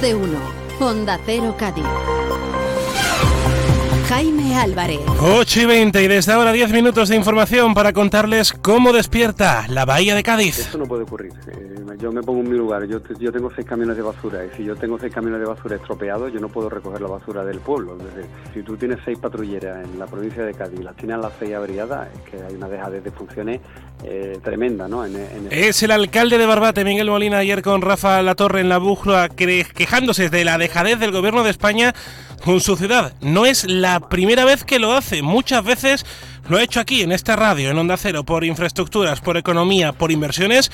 De uno. Honda Cero Cádiz. Jaime Álvarez. 8 y 20 y desde ahora 10 minutos de información para contarles cómo despierta la Bahía de Cádiz. Esto no puede ocurrir. Eh, yo me pongo en mi lugar. Yo, yo tengo seis camiones de basura y si yo tengo seis camiones de basura estropeados, yo no puedo recoger la basura del pueblo. si tú tienes seis patrulleras en la provincia de Cádiz y las tienes las seis averiadas, es que hay una dejadez de funciones eh, tremenda, ¿no? Es el alcalde de Barbate, Miguel Molina, ayer con Rafa Latorre en la bújula, quejándose de la dejadez del gobierno de España con su ciudad. No es la primera vez que lo hace. Muchas veces lo ha hecho aquí, en esta radio, en Onda Cero, por infraestructuras, por economía, por inversiones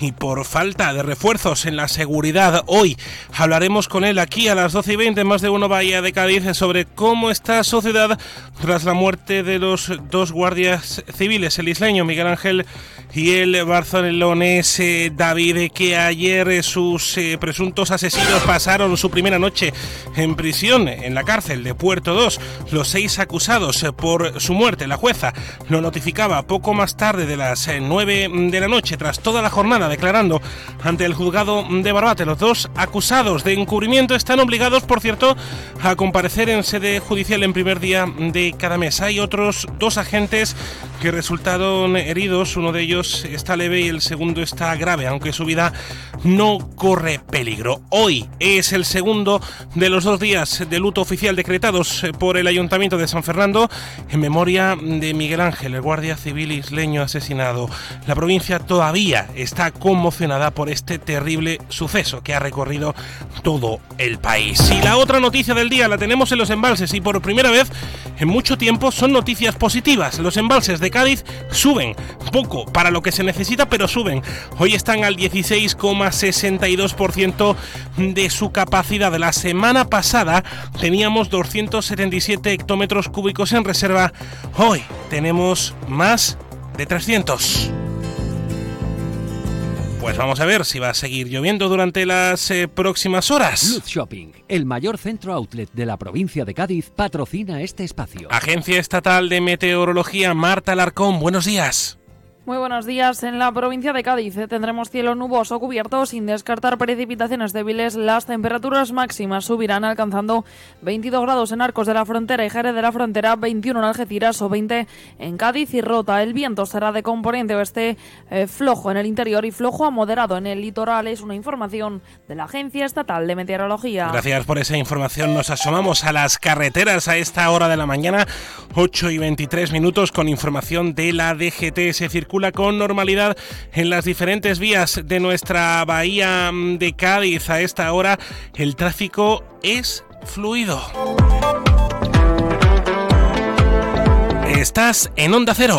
y por falta de refuerzos en la seguridad. Hoy hablaremos con él aquí a las 12 y 20, más de uno Bahía de Cádiz, sobre cómo está su ciudad tras la muerte de los dos guardias civiles, el isleño Miguel Ángel y el barcelonés David, que ayer eh, sus eh, presuntos asesinos pasaron su primera noche en prisión en la cárcel de Puerto 2. Los seis acusados eh, por su muerte, la jueza lo notificaba poco más tarde de las 9 de la noche, tras toda la jornada, declarando ante el juzgado de Barbate. Los dos acusados de encubrimiento están obligados, por cierto, a comparecer en sede judicial en primer día de cada mes. Hay otros dos agentes que resultaron heridos, uno de ellos está leve y el segundo está grave, aunque su vida no corre peligro. Hoy es el segundo de los dos días de luto oficial decretados por el Ayuntamiento de San Fernando en memoria de Miguel Ángel, el guardia civil isleño asesinado. La provincia todavía está conmocionada por este terrible suceso que ha recorrido todo el país. Y la otra noticia del día la tenemos en los embalses y por primera vez en mucho tiempo son noticias positivas. Los embalses de Cádiz suben poco para lo que se necesita, pero suben. Hoy están al 16,62% de su capacidad. La semana pasada teníamos 277 hectómetros cúbicos en reserva. Hoy tenemos más de 300. Pues vamos a ver si va a seguir lloviendo durante las eh, próximas horas. Luz Shopping, el mayor centro outlet de la provincia de Cádiz, patrocina este espacio. Agencia Estatal de Meteorología, Marta Larcón, buenos días. Muy buenos días. En la provincia de Cádiz eh, tendremos cielo nuboso cubierto sin descartar precipitaciones débiles. Las temperaturas máximas subirán alcanzando 22 grados en Arcos de la Frontera y Jerez de la Frontera, 21 en Algeciras o 20 en Cádiz y Rota. El viento será de componente oeste eh, flojo en el interior y flojo a moderado en el litoral. Es una información de la Agencia Estatal de Meteorología. Gracias por esa información. Nos asomamos a las carreteras a esta hora de la mañana, 8 y 23 minutos, con información de la DGT. Con normalidad en las diferentes vías de nuestra bahía de Cádiz. A esta hora el tráfico es fluido. Estás en Onda Cero.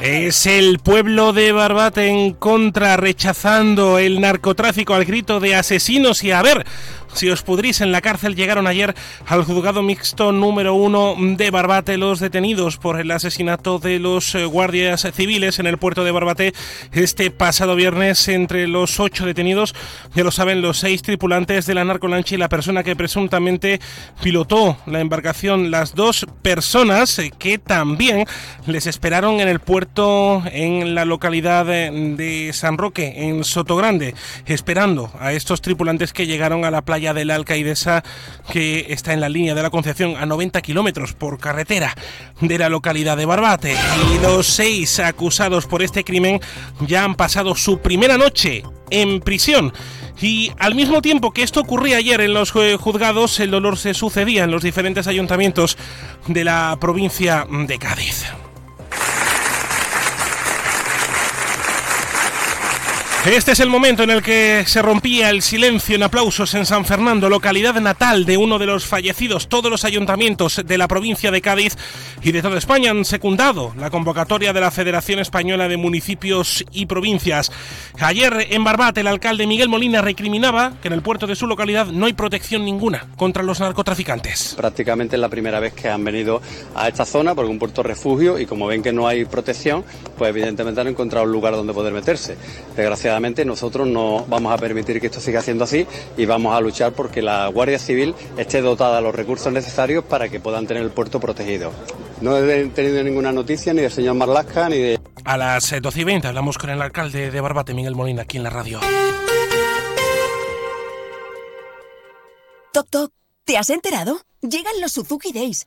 Es el pueblo de Barbate en contra, rechazando el narcotráfico al grito de asesinos y a ver si os pudrís en la cárcel, llegaron ayer al juzgado mixto número uno de Barbate los detenidos por el asesinato de los eh, guardias civiles en el puerto de Barbate este pasado viernes. Entre los ocho detenidos, ya lo saben, los seis tripulantes de la narcolancha y la persona que presuntamente pilotó la embarcación. Las dos personas eh, que también les esperaron en el puerto en la localidad de San Roque, en Sotogrande, esperando a estos tripulantes que llegaron a la playa de la Alcaidesa, que está en la línea de la Concepción a 90 kilómetros por carretera de la localidad de Barbate. Y los seis acusados por este crimen ya han pasado su primera noche en prisión. Y al mismo tiempo que esto ocurría ayer en los eh, juzgados, el dolor se sucedía en los diferentes ayuntamientos de la provincia de Cádiz. Este es el momento en el que se rompía el silencio en aplausos en San Fernando, localidad natal de uno de los fallecidos. Todos los ayuntamientos de la provincia de Cádiz y de toda España han secundado la convocatoria de la Federación Española de Municipios y Provincias. Ayer en Barbate el alcalde Miguel Molina recriminaba que en el puerto de su localidad no hay protección ninguna contra los narcotraficantes. Prácticamente es la primera vez que han venido a esta zona porque un puerto refugio y como ven que no hay protección, pues evidentemente han encontrado un lugar donde poder meterse. Desgraciadamente nosotros no vamos a permitir que esto siga siendo así y vamos a luchar porque la Guardia Civil esté dotada de los recursos necesarios para que puedan tener el puerto protegido. No he tenido ninguna noticia ni del señor Marlasca ni de... A las 12 y 20 hablamos con el alcalde de Barbate, Miguel Molina, aquí en la radio. Toc, toc, ¿te has enterado? Llegan los Suzuki Days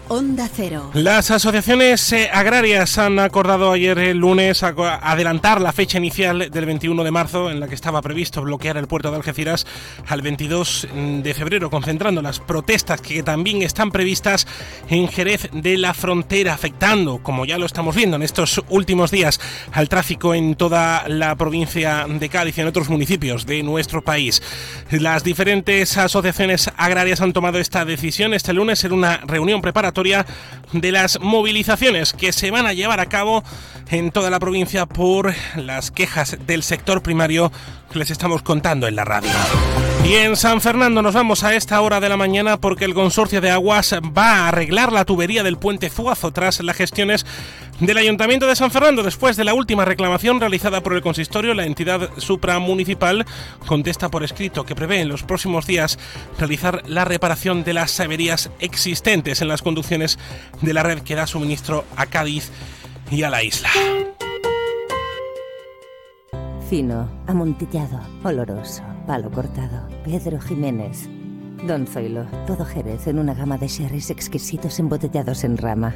Onda Cero. Las asociaciones eh, agrarias han acordado ayer el lunes adelantar la fecha inicial del 21 de marzo en la que estaba previsto bloquear el puerto de Algeciras al 22 de febrero, concentrando las protestas que también están previstas en Jerez de la Frontera, afectando, como ya lo estamos viendo en estos últimos días, al tráfico en toda la provincia de Cádiz y en otros municipios de nuestro país. Las diferentes asociaciones agrarias han tomado esta decisión este lunes en una reunión preparatoria de las movilizaciones que se van a llevar a cabo en toda la provincia por las quejas del sector primario que les estamos contando en la radio. Y en San Fernando nos vamos a esta hora de la mañana porque el consorcio de aguas va a arreglar la tubería del puente Zuazo tras las gestiones del Ayuntamiento de San Fernando. Después de la última reclamación realizada por el consistorio, la entidad supramunicipal contesta por escrito que prevé en los próximos días realizar la reparación de las averías existentes en las conducciones de la red que da suministro a Cádiz y a la isla. Fino, amontillado, oloroso, palo cortado. Pedro Jiménez. Don Zoilo, todo Jerez en una gama de sherries exquisitos embotellados en rama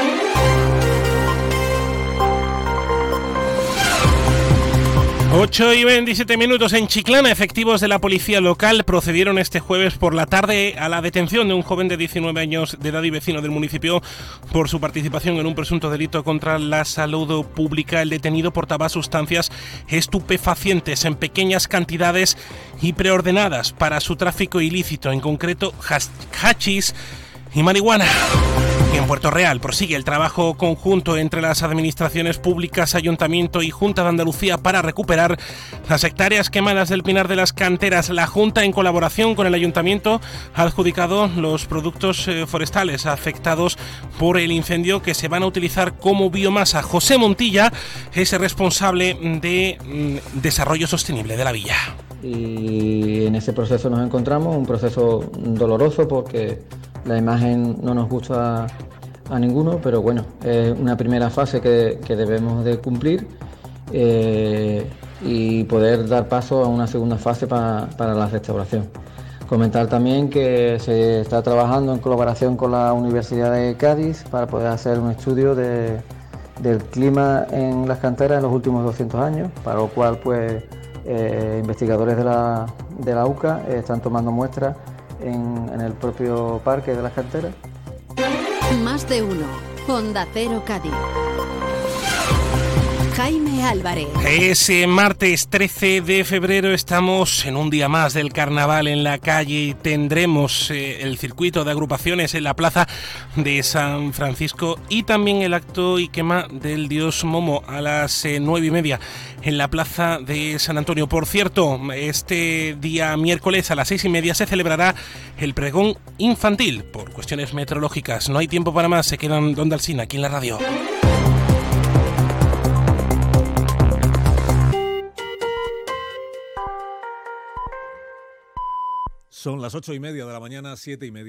8 y 27 minutos en Chiclana, efectivos de la policía local procedieron este jueves por la tarde a la detención de un joven de 19 años de edad y vecino del municipio por su participación en un presunto delito contra la salud pública. El detenido portaba sustancias estupefacientes en pequeñas cantidades y preordenadas para su tráfico ilícito, en concreto hachís y marihuana. En Puerto Real prosigue el trabajo conjunto entre las administraciones públicas, Ayuntamiento y Junta de Andalucía para recuperar las hectáreas quemadas del Pinar de las Canteras. La Junta, en colaboración con el Ayuntamiento, ha adjudicado los productos eh, forestales afectados por el incendio que se van a utilizar como biomasa. José Montilla es el responsable de mm, Desarrollo Sostenible de la villa. Y en ese proceso nos encontramos, un proceso doloroso porque la imagen no nos gusta a ninguno, pero bueno, es una primera fase que, debemos de cumplir eh, y poder dar paso a una segunda fase para, la restauración. Comentar también que se está trabajando en colaboración con la Universidad de Cádiz para poder hacer un estudio del clima en las canteras en los últimos 200 años, para lo cual pues eh, investigadores de la, de la UCA están tomando muestras en, el propio parque de las canteras. Más de uno. Honda Cero Cádiz. Jaime Álvarez. Ese martes 13 de febrero estamos en un día más del carnaval en la calle y tendremos eh, el circuito de agrupaciones en la plaza de San Francisco y también el acto y quema del dios Momo a las eh, nueve y media en la plaza de San Antonio. Por cierto, este día miércoles a las seis y media se celebrará el pregón infantil por cuestiones meteorológicas. No hay tiempo para más, se quedan donde Alcina aquí en la radio. Son las ocho y media de la mañana, siete y media.